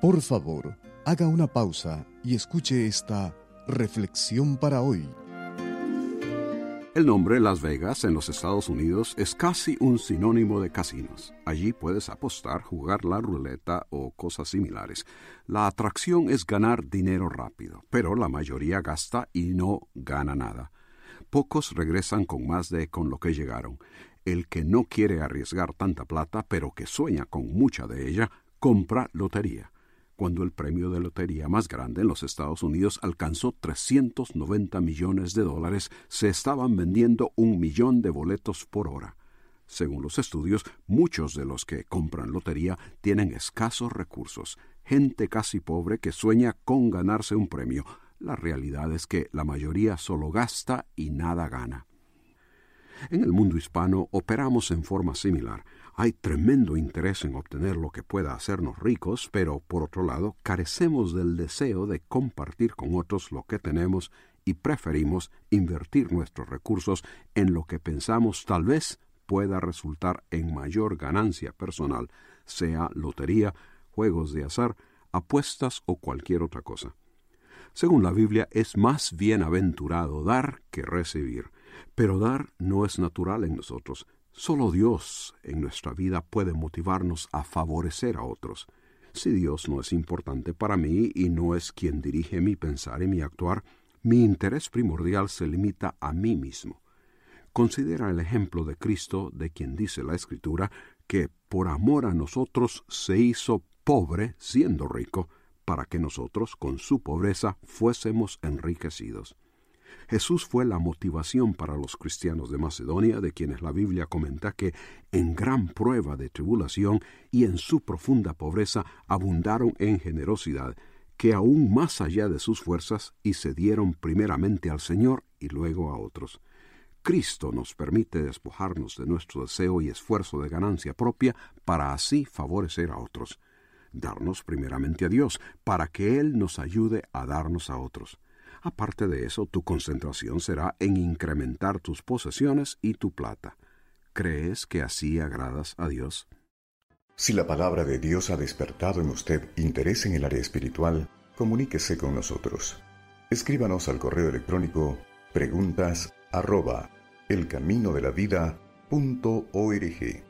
por favor, haga una pausa y escuche esta reflexión para hoy. El nombre Las Vegas en los Estados Unidos es casi un sinónimo de casinos. Allí puedes apostar, jugar la ruleta o cosas similares. La atracción es ganar dinero rápido, pero la mayoría gasta y no gana nada. Pocos regresan con más de con lo que llegaron. El que no quiere arriesgar tanta plata, pero que sueña con mucha de ella, compra lotería cuando el premio de lotería más grande en los Estados Unidos alcanzó 390 millones de dólares, se estaban vendiendo un millón de boletos por hora. Según los estudios, muchos de los que compran lotería tienen escasos recursos, gente casi pobre que sueña con ganarse un premio. La realidad es que la mayoría solo gasta y nada gana. En el mundo hispano operamos en forma similar. Hay tremendo interés en obtener lo que pueda hacernos ricos, pero por otro lado carecemos del deseo de compartir con otros lo que tenemos y preferimos invertir nuestros recursos en lo que pensamos tal vez pueda resultar en mayor ganancia personal, sea lotería, juegos de azar, apuestas o cualquier otra cosa. Según la Biblia, es más bienaventurado dar que recibir, pero dar no es natural en nosotros, Solo Dios en nuestra vida puede motivarnos a favorecer a otros. Si Dios no es importante para mí y no es quien dirige mi pensar y mi actuar, mi interés primordial se limita a mí mismo. Considera el ejemplo de Cristo de quien dice la Escritura que por amor a nosotros se hizo pobre siendo rico, para que nosotros con su pobreza fuésemos enriquecidos. Jesús fue la motivación para los cristianos de Macedonia, de quienes la Biblia comenta que en gran prueba de tribulación y en su profunda pobreza abundaron en generosidad, que aún más allá de sus fuerzas y se dieron primeramente al Señor y luego a otros. Cristo nos permite despojarnos de nuestro deseo y esfuerzo de ganancia propia para así favorecer a otros. Darnos primeramente a Dios, para que Él nos ayude a darnos a otros. Aparte de eso, tu concentración será en incrementar tus posesiones y tu plata. ¿Crees que así agradas a Dios? Si la palabra de Dios ha despertado en usted interés en el área espiritual, comuníquese con nosotros. Escríbanos al correo electrónico preguntas arroba elcaminodelavida.org.